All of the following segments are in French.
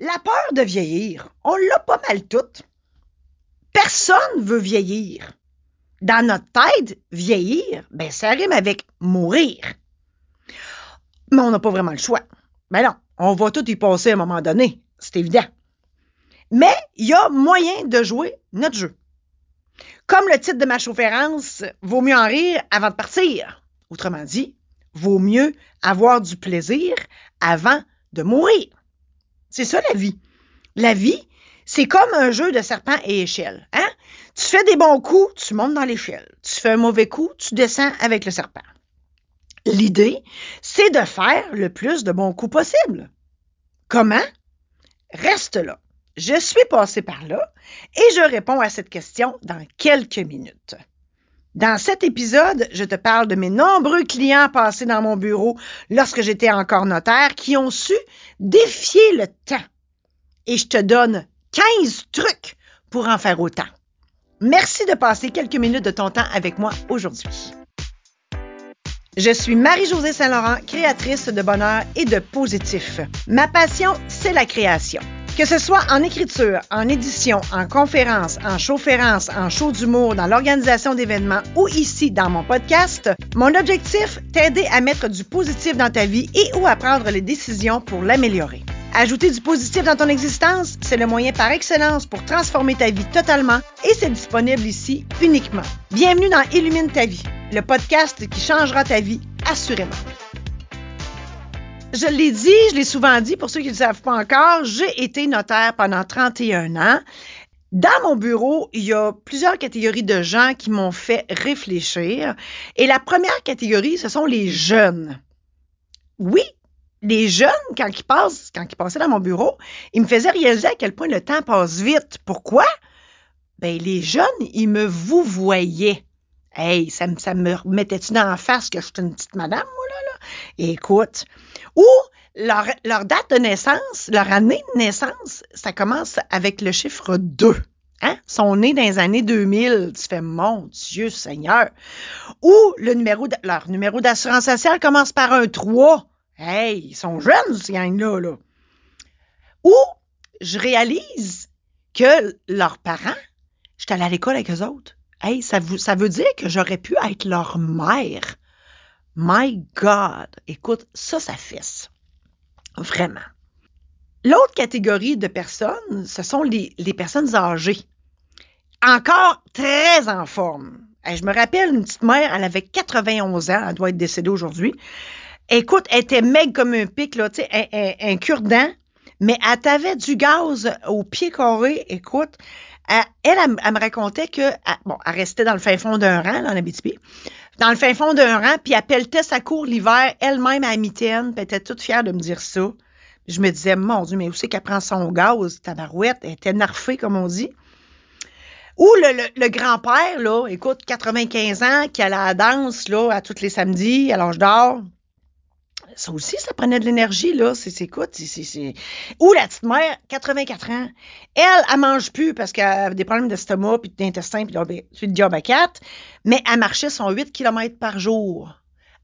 La peur de vieillir, on l'a pas mal toute. Personne veut vieillir. Dans notre tête, vieillir, ben ça rime avec mourir. Mais on n'a pas vraiment le choix. Ben non, on va tout y passer à un moment donné, c'est évident. Mais il y a moyen de jouer notre jeu. Comme le titre de ma conférence, vaut mieux en rire avant de partir. Autrement dit, vaut mieux avoir du plaisir avant de mourir. C'est ça la vie. La vie, c'est comme un jeu de serpent et échelle. Hein? Tu fais des bons coups, tu montes dans l'échelle. Tu fais un mauvais coup, tu descends avec le serpent. L'idée, c'est de faire le plus de bons coups possible. Comment? Reste là. Je suis passé par là et je réponds à cette question dans quelques minutes. Dans cet épisode, je te parle de mes nombreux clients passés dans mon bureau lorsque j'étais encore notaire qui ont su défier le temps. Et je te donne 15 trucs pour en faire autant. Merci de passer quelques minutes de ton temps avec moi aujourd'hui. Je suis Marie-Josée Saint-Laurent, créatrice de bonheur et de positif. Ma passion, c'est la création. Que ce soit en écriture, en édition, en conférence, en chaufférence, en show d'humour, dans l'organisation d'événements ou ici dans mon podcast, mon objectif, t'aider à mettre du positif dans ta vie et ou à prendre les décisions pour l'améliorer. Ajouter du positif dans ton existence, c'est le moyen par excellence pour transformer ta vie totalement et c'est disponible ici uniquement. Bienvenue dans Illumine ta vie, le podcast qui changera ta vie assurément. Je l'ai dit, je l'ai souvent dit, pour ceux qui ne le savent pas encore, j'ai été notaire pendant 31 ans. Dans mon bureau, il y a plusieurs catégories de gens qui m'ont fait réfléchir. Et la première catégorie, ce sont les jeunes. Oui, les jeunes, quand ils quand ils passaient dans mon bureau, ils me faisaient réaliser à quel point le temps passe vite. Pourquoi? Ben, les jeunes, ils me vous voyaient. Hey, ça, ça me remettait-tu dans la face que je suis une petite madame, moi, là, là? écoute. Ou leur, date de naissance, leur année de naissance, ça commence avec le chiffre 2. Hein? Sont nés dans les années 2000. Tu fais, mon Dieu Seigneur. Ou le numéro de, leur numéro d'assurance sociale commence par un 3. Hey, ils sont jeunes, ces gangs-là. Là. Ou je réalise que leurs parents, j'étais allée à l'école avec eux autres. Hey, ça veut dire que j'aurais pu être leur mère. My God! Écoute, ça, ça fesse. Vraiment. L'autre catégorie de personnes, ce sont les, personnes âgées. Encore très en forme. Je me rappelle, une petite mère, elle avait 91 ans, elle doit être décédée aujourd'hui. Écoute, elle était maigre comme un pic, un, cure-dent, mais elle avait du gaz au pied carré. Écoute, elle, elle, me racontait que, bon, elle restait dans le fin fond d'un rang, là, en Abitibi, dans le fin fond d'un rang, puis elle sa cour l'hiver, elle-même à la mitaine, puis était toute fière de me dire ça. Je me disais, mon Dieu, mais où c'est qu'elle prend son gaz, tabarouette, elle était narfée, comme on dit. Ou le grand-père, là, écoute, 95 ans, qui allait à la danse, là, à tous les samedis, à l'âge d'or, ça aussi, ça prenait de l'énergie, là. C'est, écoute, c'est, Ou la petite mère, 84 ans. Elle, elle mange plus parce qu'elle avait des problèmes d'estomac, puis d'intestin, puis de diabète, mais elle marchait son 8 km par jour.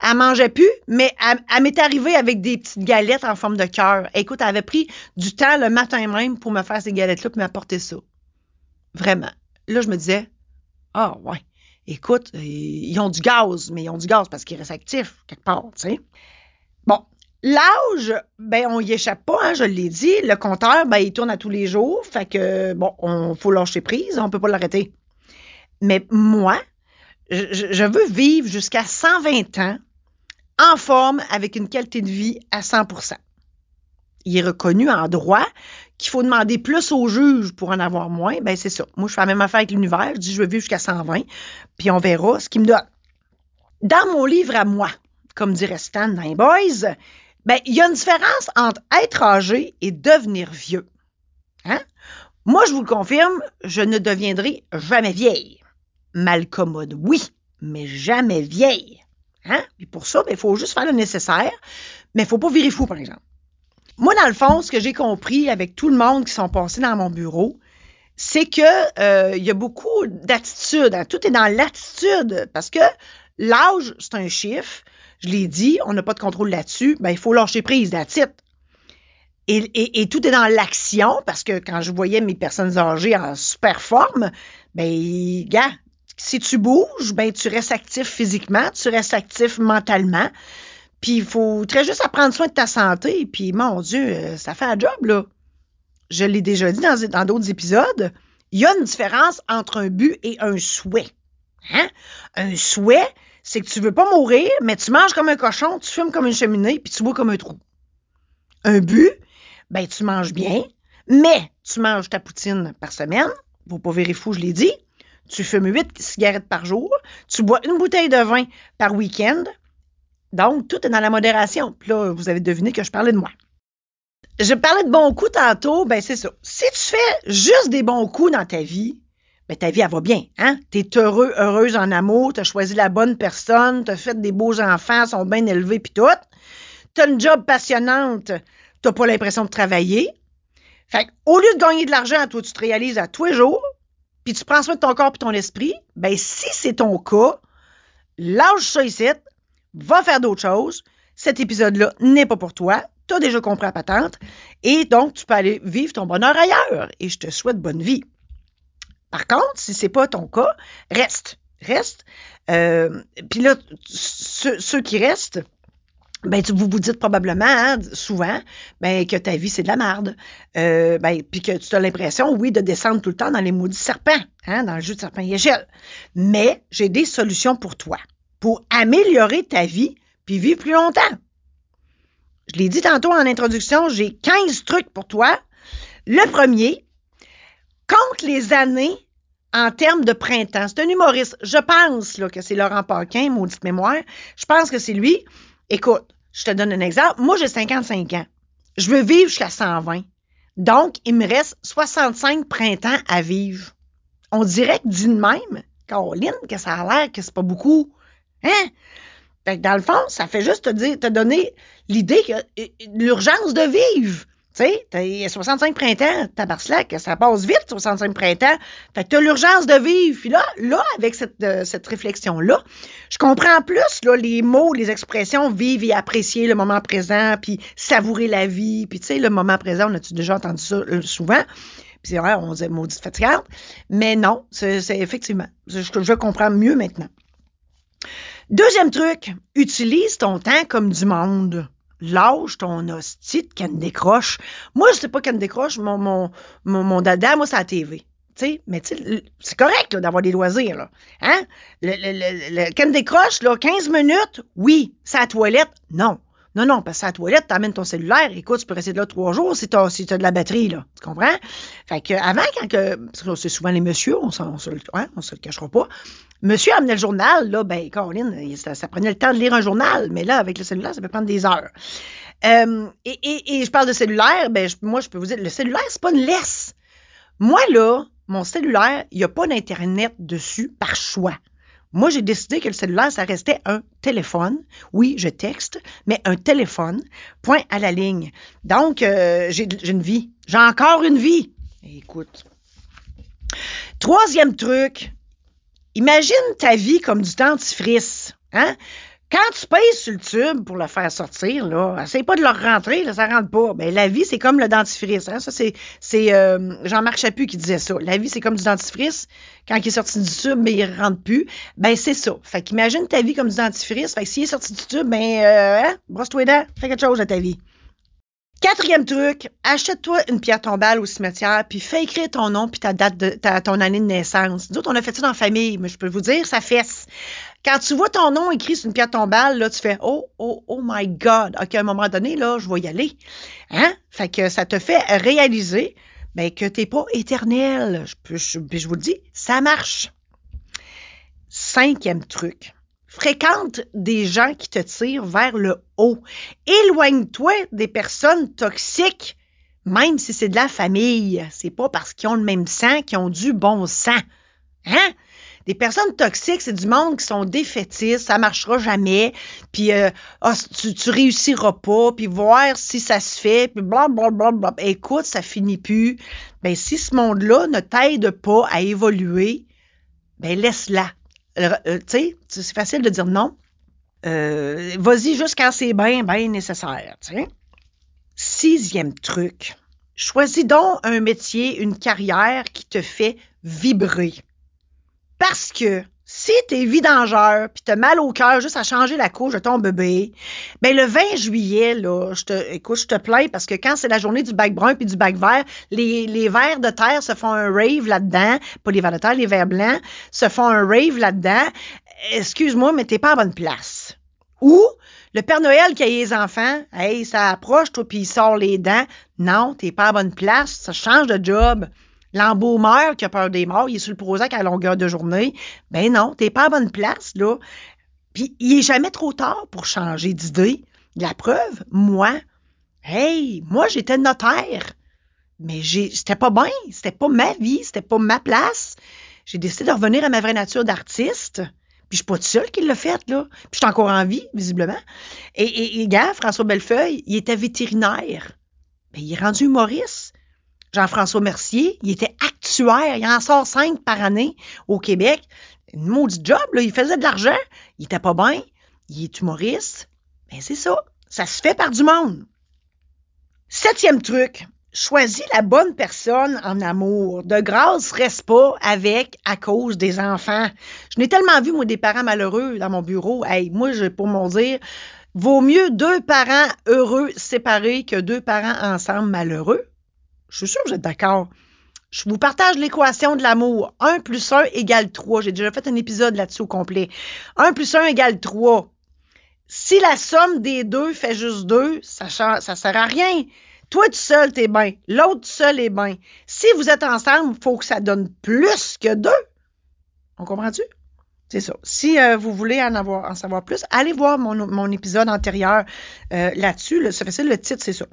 Elle mangeait plus, mais elle, elle m'est arrivée avec des petites galettes en forme de cœur. Écoute, elle avait pris du temps le matin même pour me faire ces galettes-là, puis m'apporter ça. Vraiment. Là, je me disais, ah, ouais. Écoute, ils ont du gaz, mais ils ont du gaz parce qu'ils restent actifs quelque part, tu sais. Bon, l'âge, ben on y échappe pas, hein, je l'ai dit. Le compteur, ben il tourne à tous les jours, fait que bon, on faut lâcher prise, on peut pas l'arrêter. Mais moi, je, veux vivre jusqu'à 120 ans en forme avec une qualité de vie à 100% Il est reconnu en droit qu'il faut demander plus au juge pour en avoir moins. Ben c'est ça. Moi, je fais la même affaire avec l'univers. Je dis je veux vivre jusqu'à 120, puis on verra ce qu'il me donne. Dans mon livre à moi, comme dirait Stan dans les Boys, ben, il y a une différence entre être âgé et devenir vieux. Hein? Moi, je vous le confirme, je ne deviendrai jamais vieille. Malcommode, oui, mais jamais vieille. Hein? Et pour ça, il ben, faut juste faire le nécessaire, mais il faut pas virer fou, par exemple. Moi, dans le fond, ce que j'ai compris avec tout le monde qui sont passés dans mon bureau, c'est que euh, il y a beaucoup d'attitude. Hein? Tout est dans l'attitude parce que l'âge, c'est un chiffre. Je l'ai dit, on n'a pas de contrôle là-dessus. Ben, il faut lâcher prise, la titre. et, tout est dans l'action, parce que quand je voyais mes personnes âgées en super forme, ben, gars, si tu bouges, ben, tu restes actif physiquement, tu restes actif mentalement. Puis il faut très juste prendre soin de ta santé. Puis mon Dieu, euh, ça fait un job, là. Je l'ai déjà dit dans d'autres épisodes. Il y a une différence entre un but et un souhait. Hein? Un souhait, c'est que tu veux pas mourir, mais tu manges comme un cochon, tu fumes comme une cheminée, puis tu bois comme un trou. Un but, ben tu manges bien, mais tu manges ta poutine par semaine. Vous pas fou, je l'ai dit. Tu fumes huit cigarettes par jour. Tu bois une bouteille de vin par week-end. Donc, tout est dans la modération. Puis là, vous avez deviné que je parlais de moi. Je parlais de bons coups tantôt, ben c'est ça. Si tu fais juste des bons coups dans ta vie, ben ta vie, elle va bien. Hein? Tu es heureux, heureuse en amour, tu as choisi la bonne personne, tu as fait des beaux enfants, sont bien élevés, puis tout. Tu as une job passionnante, tu pas l'impression de travailler. Fait au lieu de gagner de l'argent, toi, tu te réalises à tous les jours, puis tu prends soin de ton corps et ton esprit, ben si c'est ton cas, lâche ça ici, va faire d'autres choses. Cet épisode-là n'est pas pour toi. Tu as déjà compris la patente. Et donc, tu peux aller vivre ton bonheur ailleurs. Et je te souhaite bonne vie. Par contre, si c'est pas ton cas, reste. Reste. Euh, puis là, ceux, qui restent, ben, vous vous dites probablement, hein, souvent, ben, que ta vie, c'est de la merde. Euh, ben, puis que tu as l'impression, oui, de descendre tout le temps dans les maudits serpents, hein, dans le jeu de serpent et. Mais j'ai des solutions pour toi, pour améliorer ta vie puis vivre plus longtemps. Je l'ai dit tantôt en introduction, j'ai 15 trucs pour toi. Le premier, compte les années en termes de printemps. C'est un humoriste. Je pense là, que c'est Laurent Paquin, maudite mémoire. Je pense que c'est lui. Écoute, je te donne un exemple. Moi, j'ai 55 ans. Je veux vivre jusqu'à 120. Donc, il me reste 65 printemps à vivre. On dirait que d'une même, Caroline, que ça a l'air que c'est pas beaucoup. Hein? Fait que dans le fond, ça fait juste te dire, te donner l'idée que euh, l'urgence de vivre. Tu sais, a 65 printemps, tabarslac, ça passe vite, 65 printemps. Fait que t'as l'urgence de vivre. Puis là, là, avec cette, euh, cette réflexion-là, je comprends plus là, les mots, les expressions vivre et apprécier le moment présent, puis savourer la vie. Puis tu sais, le moment présent, on a-tu déjà entendu ça euh, souvent? Puis c'est vrai, on dit maudite fatigante. Mais non, c'est effectivement, je, je comprends mieux maintenant. Deuxième truc, utilise ton temps comme du monde lâche ton hostie Candy décroche. Moi, je sais pas Candy décroche, mon, mon, mon, dada, moi, c'est la TV. sais, mais c'est correct d'avoir des loisirs. Là. Hein? Le, le, le, décroche, là, 15 minutes, oui. La toilette, non. Non, non, parce que à la toilette, t'amènes ton cellulaire, écoute, tu peux rester là trois jours si t'as si as de la batterie, là. Tu comprends? Fait que avant, quand que. C'est souvent les messieurs, on, on, se, hein, on le cachera pas. Monsieur amenait le journal, là, ben, Caroline, ça, ça, prenait le temps de lire un journal, mais là, avec le cellulaire, ça peut prendre des heures. Euh, et, et, je parle de cellulaire, ben, moi, je peux vous dire, le cellulaire, c'est pas une laisse. Moi, là, mon cellulaire, il n'y a pas d'Internet dessus par choix. Moi, j'ai décidé que le cellulaire, ça restait un téléphone. Oui, je texte, mais un téléphone, point à la ligne. Donc, euh, j'ai une vie. J'ai encore une vie. Écoute. Troisième truc, imagine ta vie comme du dentifrice. Hein? Quand tu pèses sur le tube pour le faire sortir, là, essaye pas de le rentrer, là, ça rentre pas. Ben, la vie, c'est comme le dentifrice. Hein? Ça, c'est, c'est euh, Jean-Marc Chaput qui disait ça. La vie, c'est comme du dentifrice. Quand il est sorti du tube, mais il rentre plus. Ben, c'est ça. Fait qu'imagine ta vie comme du dentifrice. Fait que s'il est sorti du tube, ben, euh, hein, brosse-toi les dents, fais quelque chose à ta vie. Quatrième truc, achète-toi une pierre tombale au cimetière, puis fais écrire ton nom puis ta date de ta, ton année de naissance. D'autres, on a fait ça dans la famille, mais je peux vous dire, ça fesse. Quand tu vois ton nom écrit sur une pierre tombale, là, tu fais Oh, oh, oh my God. OK, à un moment donné, là, je vais y aller. Hein? Fait que ça te fait réaliser ben, que t'es pas éternel. Je, je, je vous le dis, ça marche. Cinquième truc. Fréquente des gens qui te tirent vers le haut. Éloigne-toi des personnes toxiques, même si c'est de la famille. C'est pas parce qu'ils ont le même sang qu'ils ont du bon sang. Hein? Des personnes toxiques, c'est du monde qui sont défaitistes, ça marchera jamais, puis euh, oh, tu, tu réussiras pas, puis voir si ça se fait, puis blablabla. Écoute, ça finit plus. Ben, si ce monde-là ne t'aide pas à évoluer, ben laisse-la. Euh, euh, tu sais, c'est facile de dire non. Vas-y juste quand c'est bien, bien nécessaire, tu sais. Sixième truc. Choisis donc un métier, une carrière qui te fait vibrer. Parce que si t'es vidangeur puis t'as mal au cœur juste à changer la couche de ton bébé, ben le 20 juillet là, je te écoute, je te plains parce que quand c'est la journée du bac brun puis du bac vert, les, les vers de terre se font un rave là-dedans, pas les vers de terre, les vers blancs se font un rave là-dedans. Excuse-moi, mais t'es pas à bonne place. Ou le Père Noël qui a les enfants, hey, ça approche toi puis il sort les dents. Non, t'es pas à bonne place, ça change de job. L'embaumeur qui a peur des morts, il est sur le Prozac à longueur de journée. Ben non, t'es pas à bonne place, là. Puis il est jamais trop tard pour changer d'idée. La preuve, moi, hey, moi j'étais notaire. Mais c'était pas bien, c'était pas ma vie, c'était pas ma place. J'ai décidé de revenir à ma vraie nature d'artiste. Puis je suis pas toute seule qui l'a fait, là. Puis je suis encore en vie, visiblement. Et, et, gars, François Bellefeuille, il était vétérinaire. Ben, il est rendu humoriste. Jean-François Mercier, il était actuaire, il en sort cinq par année au Québec. Une maudite job, là, il faisait de l'argent, il était pas bien, il est humoriste. Ben c'est ça, ça se fait par du monde. Septième truc, choisis la bonne personne en amour. De grâce, reste pas avec à cause des enfants. Je n'ai tellement vu, moi, des parents malheureux dans mon bureau. Hey, moi, je, pour mon dire, vaut mieux deux parents heureux séparés que deux parents ensemble malheureux. Je suis sûre que vous êtes d'accord. Je vous partage l'équation de l'amour. 1 plus 1 égale 3. J'ai déjà fait un épisode là-dessus au complet. 1 plus 1 égale 3. Si la somme des deux fait juste 2, ça, ça sert à rien. Toi tout seul, t'es bien. L'autre seul est bien. Si vous êtes ensemble, il faut que ça donne plus que 2. On comprend-tu? C'est ça. Si euh, vous voulez en avoir en savoir plus, allez voir mon, épisode antérieur euh, là-dessus. Là, ça fait le titre, c'est ça.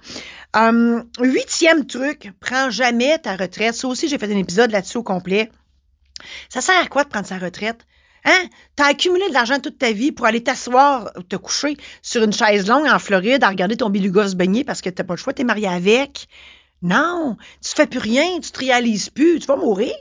Um, huitième truc, prends jamais ta retraite. Ça aussi, j'ai fait un épisode là-dessus au complet. Ça sert à quoi de prendre sa retraite? Hein? T'as accumulé de l'argent toute ta vie pour aller t'asseoir te coucher sur une chaise longue en Floride à regarder ton beluga se baigner parce que t'as pas le choix, t'es marié avec? Non, tu fais plus rien, tu te réalises plus, tu vas mourir.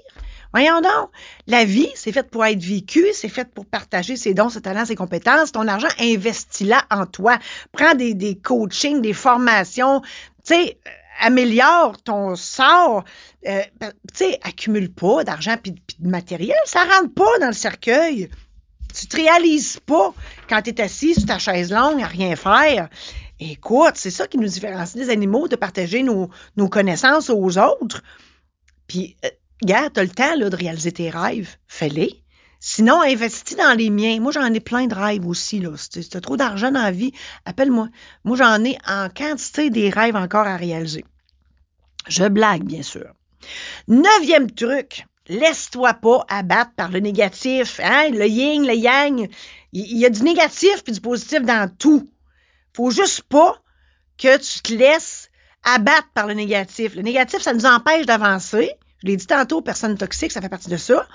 Voyons donc, la vie, c'est fait pour être vécue, c'est fait pour partager ses dons, ses talents, ses compétences. Ton argent, investis-la en toi. Prends des, des coachings, des formations, tu sais, euh, améliore ton sort. Euh, tu sais, accumule pas d'argent puis de matériel, ça rentre pas dans le cercueil. Tu te réalises pas quand tu es assis sur ta chaise longue à rien faire. Écoute, c'est ça qui nous différencie des animaux, de partager nos, nos connaissances aux autres. Puis, euh, Gars, t'as le temps là, de réaliser tes rêves, fais-les. Sinon, investis dans les miens. Moi, j'en ai plein de rêves aussi. Là. Si tu trop d'argent dans la vie, appelle-moi. Moi, j'en ai en quantité des rêves encore à réaliser. Je blague, bien sûr. Neuvième truc, laisse-toi pas abattre par le négatif. Hein? Le yin, le yang. Il y a du négatif puis du positif dans tout. Faut juste pas que tu te laisses abattre par le négatif. Le négatif, ça nous empêche d'avancer. Je l'ai dit tantôt, personnes toxiques, ça fait partie de ça.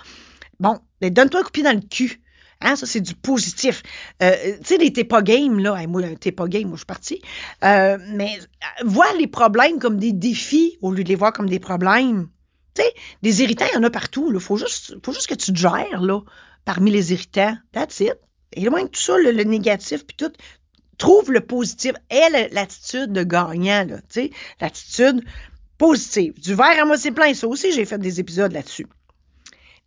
Bon, donne-toi un coup de pied dans le cul. Hein, ça, c'est du positif. Euh, tu sais, les t'es pas game, là. moi, t'es pas game, moi, je suis partie. Euh, mais euh, vois les problèmes comme des défis au lieu de les voir comme des problèmes. Tu sais, des irritants, il y en a partout. Il faut juste, faut juste que tu te gères, là, parmi les irritants. That's it. De tout ça, le, négatif, puis tout, trouve le positif. Et l'attitude de gagnant, là, tu sais, l'attitude positive. Du verre à moitié plein, ça aussi, j'ai fait des épisodes là-dessus.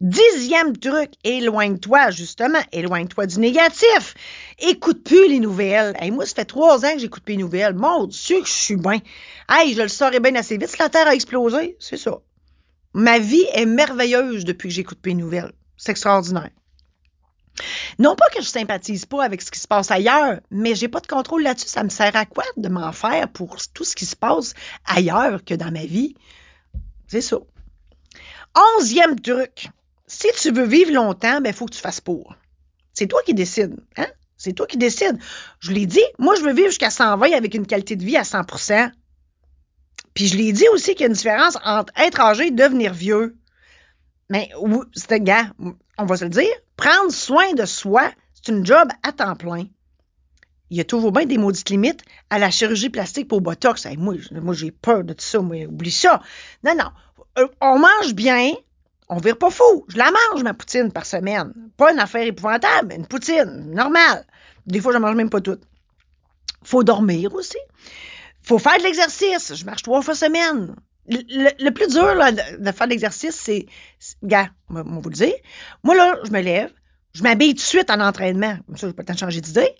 Dixième truc, éloigne-toi, justement, éloigne-toi du négatif. Écoute plus les nouvelles. Hey, moi, ça fait trois ans que j'écoute plus les nouvelles. Mon Dieu, que je suis bien. Hey, je le saurais bien assez vite. Si la Terre a explosé, c'est ça. Ma vie est merveilleuse depuis que j'écoute plus les nouvelles. C'est extraordinaire. Non pas que je sympathise pas avec ce qui se passe ailleurs, mais j'ai pas de contrôle là-dessus. Ça me sert à quoi de m'en faire pour tout ce qui se passe ailleurs que dans ma vie? C'est ça. Onzième truc. Si tu veux vivre longtemps, ben, faut que tu fasses pour. C'est toi qui décides, hein? C'est toi qui décides. Je l'ai dit, moi, je veux vivre jusqu'à 120 avec une qualité de vie à 100% Puis je l'ai dit aussi qu'il y a une différence entre être âgé et devenir vieux. Mais c'est un gars, on va se le dire, prendre soin de soi, c'est une job à temps plein. Il y a toujours bien des maudites limites à la chirurgie plastique pour Botox. moi, moi j'ai peur de tout ça, moi, oublie ça. Non, non. Euh, on mange bien, on vire pas fou. Je la mange, ma poutine, par semaine. Pas une affaire épouvantable, mais une poutine, normale. Des fois, je mange même pas toute. Faut dormir aussi. faut faire de l'exercice. Je marche trois fois semaine. Le, plus dur là, de, faire l'exercice, c'est, gars, on vous le dire. Moi, là, je me lève, je m'habille tout de suite en entraînement. Comme ça, j'ai pas le de changer d'idée.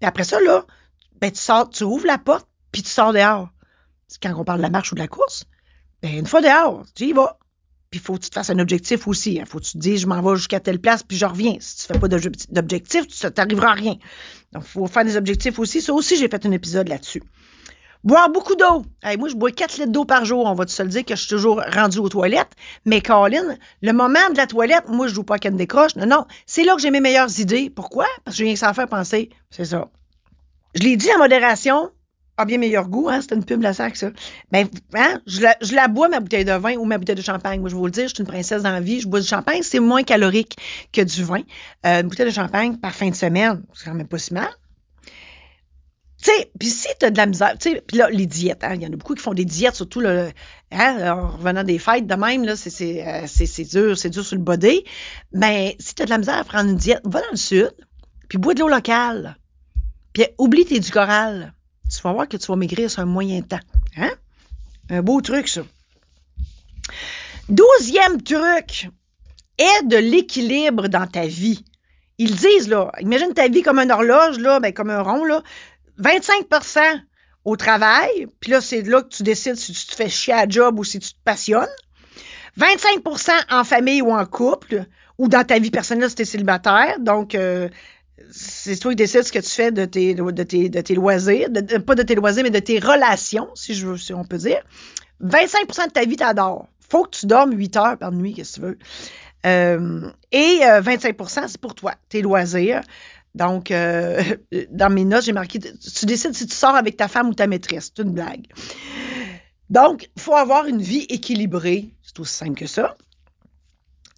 Puis après ça, là, ben, tu sors, tu ouvres la porte, puis tu sors dehors. Quand on parle de la marche ou de la course. Ben, une fois dehors, tu y vas. Puis faut que tu te fasses un objectif aussi. Il hein. faut que tu te dises, je m'en vais jusqu'à telle place, puis je reviens. Si tu fais pas d'objectif, tu n'arriveras à rien. Donc, il faut faire des objectifs aussi. Ça aussi, j'ai fait un épisode là-dessus. Boire beaucoup d'eau. moi, je bois 4 litres d'eau par jour. On va se le dire que je suis toujours rendu aux toilettes. Mais Colin, le moment de la toilette, moi, je joue pas qu'elle décroche. Non, non. C'est là que j'ai mes meilleures idées. Pourquoi? Parce que je viens que ça faire penser. C'est ça. Je l'ai dit en modération. A bien meilleur goût, hein? C'est une pub la sac, ça. Ben, hein? Je la, je la bois, ma bouteille de vin ou ma bouteille de champagne. Moi, je vais vous le dire, je suis une princesse dans la vie. Je bois du champagne. C'est moins calorique que du vin. Euh, une bouteille de champagne par fin de semaine, c'est quand même pas si mal. Tu sais, puis si tu as de la misère, tu sais, puis là, les diètes, hein, il y en a beaucoup qui font des diètes, surtout le, hein, en revenant des fêtes de même, là, c'est, euh, dur, c'est dur sur le body. Mais si tu as de la misère à prendre une diète, va dans le sud, puis bois de l'eau locale. Puis oublie tes du. Tu vas voir que tu vas maigrir sur un moyen temps. Hein? Un beau truc, ça. Douzième truc, est de l'équilibre dans ta vie. Ils disent, là, imagine ta vie comme une horloge, là, ben, comme un rond, là. 25% au travail, puis là, c'est là que tu décides si tu te fais chier à job ou si tu te passionnes. 25% en famille ou en couple, ou dans ta vie personnelle si tu es célibataire. Donc, euh, c'est toi qui décides ce que tu fais de tes, loisirs, pas de tes loisirs, mais de tes relations, si, je, si on peut dire. 25% de ta vie, t'adores. Faut que tu dormes 8 heures par nuit, qu'est-ce que tu veux. Euh, et 25% euh, c'est pour toi, tes loisirs. Donc, euh, dans mes notes, j'ai marqué, tu décides si tu sors avec ta femme ou ta maîtresse. C'est une blague. Donc, il faut avoir une vie équilibrée. C'est aussi simple que ça.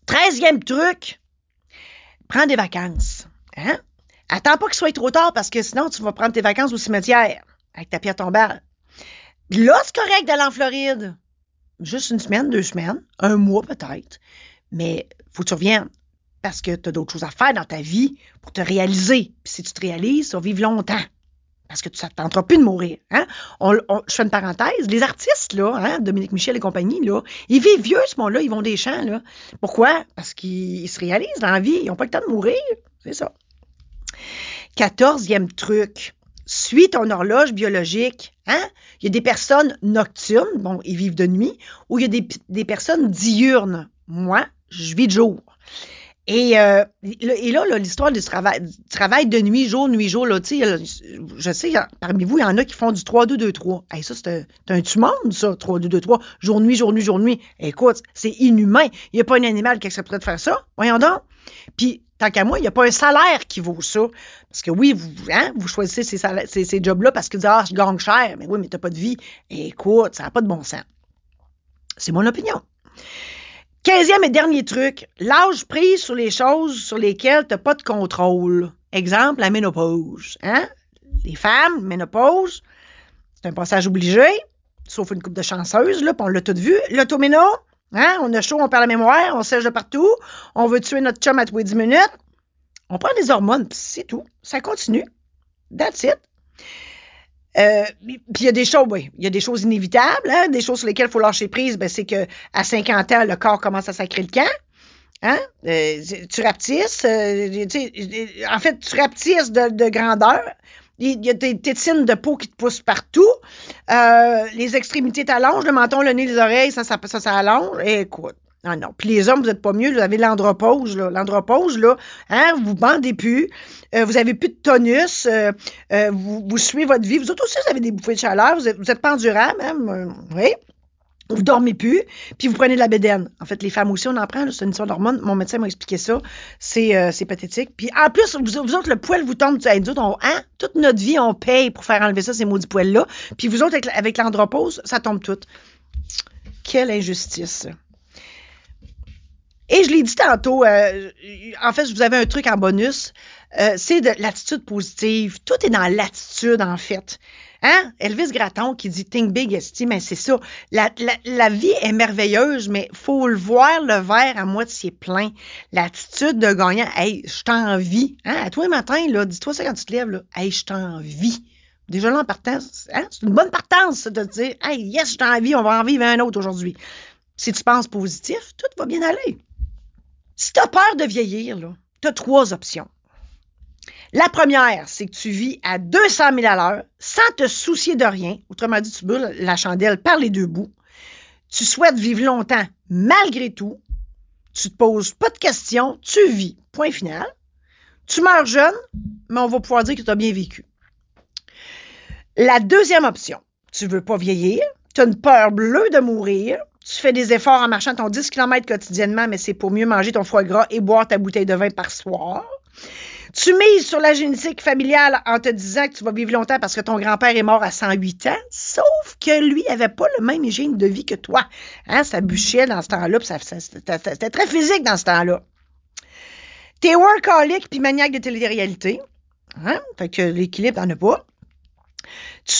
Treizième truc, prends des vacances. Hein? Attends pas qu'il soit trop tard parce que sinon, tu vas prendre tes vacances au cimetière avec ta pierre tombale. Là, c'est correct d'aller en Floride. Juste une semaine, deux semaines, un mois peut-être. Mais faut que tu reviennes parce que tu as d'autres choses à faire dans ta vie pour te réaliser. Puis si tu te réalises, tu vas vivre longtemps. Parce que tu ne tenteras plus de mourir. Hein? Je fais une parenthèse. Les artistes, là, hein, Dominique Michel et compagnie, là, ils vivent vieux, ce monde-là, ils vont des champs. Pourquoi? Parce qu'ils se réalisent dans la vie. Ils n'ont pas le temps de mourir. C'est ça. Quatorzième truc. Suis ton horloge biologique. Hein? Il y a des personnes nocturnes, bon, ils vivent de nuit, ou il y a des personnes diurnes. Moi, je vis de jour. Et, euh, là, l'histoire du travail, du travail de nuit, jour, nuit, jour, là, tu je sais, parmi vous, il y en a qui font du 3-2-2-3. Hey, ça, c'est un, monde, ça, 3-2-2-3. Jour, nuit, jour, nuit, jour, nuit. Écoute, c'est inhumain. Il n'y a pas un animal qui accepterait de faire ça. Voyons donc. Puis, tant qu'à moi, il n'y a pas un salaire qui vaut ça. Parce que oui, vous, hein, choisissez ces, ces, ces jobs-là parce que vous dites, ah, je gagne cher. Mais oui, mais tu n'as pas de vie. écoute, ça n'a pas de bon sens. C'est mon opinion. Quinzième et dernier truc, l'âge pris sur les choses sur lesquelles tu n'as pas de contrôle. Exemple, la ménopause. Hein? Les femmes, ménopause, c'est un passage obligé, sauf une coupe de chanceuse, là, on l'a tout vu. L'automéno, hein? on a chaud, on perd la mémoire, on sèche de partout, on veut tuer notre chum à tous les 10 minutes. On prend des hormones, c'est tout. Ça continue. That's it. Euh, puis il y a des choses, oui, il y a des choses inévitables, hein, des choses sur lesquelles il faut lâcher prise, ben, c'est que à 50 ans, le corps commence à sacrer le camp. Hein? Euh, tu rapetisses, euh, en fait, tu rapetisses de, de grandeur. Il y a des tétines de peau qui te poussent partout. Euh, les extrémités t'allongent, le menton, le nez, les oreilles, ça, ça, ça, ça allonge. Écoute, non, non. Puis les hommes, vous n'êtes pas mieux. Vous avez l'andropause, là. L'andropause, là, hein, vous bandez plus. Euh, vous avez plus de tonus. Euh, euh, vous, vous suivez votre vie. Vous autres aussi, vous avez des bouffées de chaleur. Vous êtes, vous êtes pas endurant, même. oui. Vous dormez plus, puis vous prenez de la bédaine. En fait, les femmes aussi, on en prend, c'est une histoire d'hormones. Mon médecin m'a expliqué ça. C'est c'est pathétique. Puis en plus, vous, autres, le poil vous tombe. Hey, nous on, hein, toute notre vie, on paye pour faire enlever ça, ces maudits poils-là. Puis vous autres, avec, avec l'andropause, ça tombe tout. Quelle injustice. Et je l'ai dit tantôt, euh, en fait, je vous avais un truc en bonus, euh, c'est de l'attitude positive. Tout est dans l'attitude, en fait. Hein? Elvis Gratton qui dit Think big, estime, mais c'est ça. La, la, vie est merveilleuse, mais faut le voir le verre à moitié plein. L'attitude de gagnant, hey, je t'envie. Hein? À toi le matin, là, dis-toi ça quand tu te lèves, là. Hey, je t'envie Déjà là, en partant, hein, c'est une bonne partance de te dire Hey, yes, j'ai envie, on va en vivre un autre aujourd'hui. Si tu penses positif, tout va bien aller. Si tu as peur de vieillir, tu as trois options. La première, c'est que tu vis à 200 000 à l'heure sans te soucier de rien. Autrement dit, tu brûles la chandelle par les deux bouts. Tu souhaites vivre longtemps malgré tout. Tu te poses pas de questions, tu vis. Point final. Tu meurs jeune, mais on va pouvoir dire que tu as bien vécu. La deuxième option, tu veux pas vieillir, tu as une peur bleue de mourir, tu fais des efforts en marchant ton 10 km quotidiennement, mais c'est pour mieux manger ton foie gras et boire ta bouteille de vin par soir. Tu mises sur la génétique familiale en te disant que tu vas vivre longtemps parce que ton grand-père est mort à 108 ans, sauf que lui avait pas le même hygiène de vie que toi. Hein, ça bûchait dans ce temps-là, c'était très physique dans ce temps-là. T'es workaholic puis maniaque de télé-réalité. Hein? Fait que l'équilibre, t'en as pas.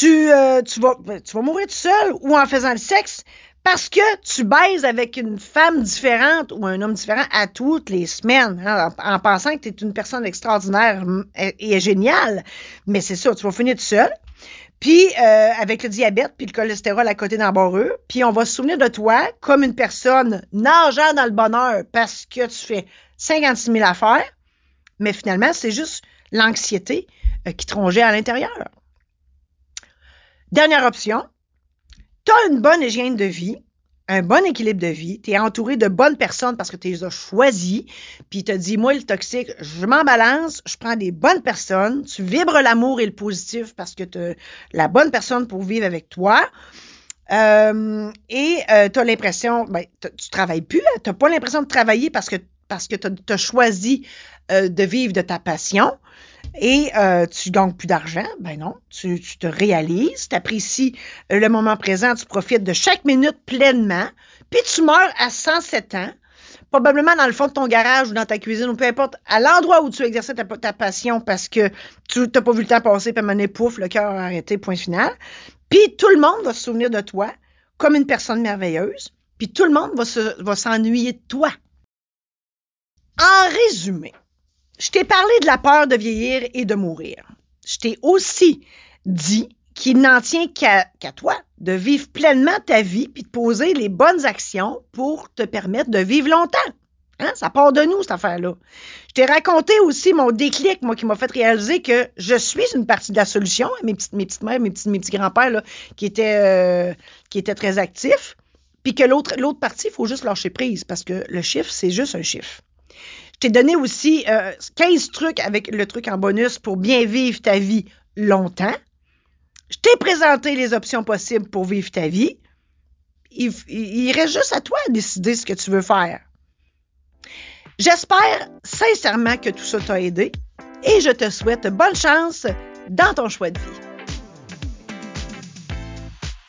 Euh, tu vas mourir tout seul ou en faisant le sexe parce que tu baises avec une femme différente ou un homme différent à toutes les semaines, hein, en, pensant que tu es une personne extraordinaire et, géniale. Mais c'est ça, tu vas finir tout seul. Puis euh, avec le diabète puis le cholestérol à côté d'embarreux, puis on va se souvenir de toi comme une personne nageant dans le bonheur parce que tu fais 56 000 affaires, mais finalement, c'est juste l'anxiété euh, qui trongeait à l'intérieur. Dernière option, tu as une bonne hygiène de vie, un bon équilibre de vie, tu es entouré de bonnes personnes parce que tu les as choisies, puis tu as dit, moi, le toxique, je m'en balance, je prends des bonnes personnes, tu vibres l'amour et le positif parce que tu la bonne personne pour vivre avec toi. Euh, et euh, tu as l'impression, ben, tu travailles plus, tu n'as pas l'impression de travailler parce que, parce que tu as, choisi euh, de vivre de ta passion et euh, tu gagnes plus d'argent, ben non, tu, te réalises, tu apprécies le moment présent, tu profites de chaque minute pleinement, puis tu meurs à 107 ans, probablement dans le fond de ton garage ou dans ta cuisine ou peu importe, à l'endroit où tu exerçais ta, passion parce que tu n'as pas vu le temps passer, puis à pouf, le cœur a arrêté, point final. Puis tout le monde va se souvenir de toi comme une personne merveilleuse, puis tout le monde va s'ennuyer de toi. En résumé, je t'ai parlé de la peur de vieillir et de mourir. Je t'ai aussi dit qu'il n'en tient qu'à toi de vivre pleinement ta vie puis de poser les bonnes actions pour te permettre de vivre longtemps. Hein? Ça part de nous, cette affaire-là. Je t'ai raconté aussi mon déclic, moi, qui m'a fait réaliser que je suis une partie de la solution. Mes petites, mes petites mères, mes petits, mes petits grands-pères, qui étaient, euh, qui étaient très actifs. Puis que l'autre, l'autre partie, il faut juste lâcher prise parce que le chiffre, c'est juste un chiffre. T'ai donné aussi 15 euh, trucs avec le truc en bonus pour bien vivre ta vie longtemps. Je t'ai présenté les options possibles pour vivre ta vie. Il, reste juste à toi de décider ce que tu veux faire. J'espère sincèrement que tout ça t'a aidé et je te souhaite bonne chance dans ton choix de vie.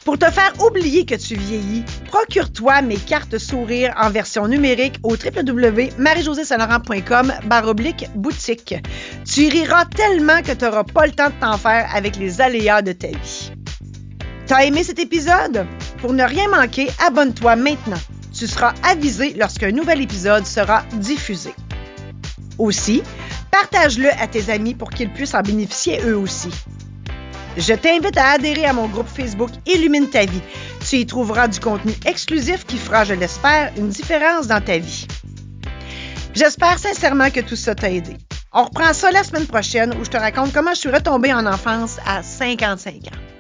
Pour te faire oublier que tu vieillis, procure-toi mes cartes sourires en version numérique au www.marie-josée-saint-laurent.com baroblique boutique. Tu riras tellement que tu n'auras pas le temps de t'en faire avec les aléas de ta vie. T'as aimé cet épisode? Pour ne rien manquer, abonne-toi maintenant. Tu seras avisé lorsqu'un nouvel épisode sera diffusé. Aussi, partage-le à tes amis pour qu'ils puissent en bénéficier eux aussi. Je t'invite à adhérer à mon groupe Facebook Illumine ta vie. Tu y trouveras du contenu exclusif qui fera, je l'espère, une différence dans ta vie. J'espère sincèrement que tout ça t'a aidé. On reprend ça la semaine prochaine où je te raconte comment je suis retombée en enfance à 55 ans.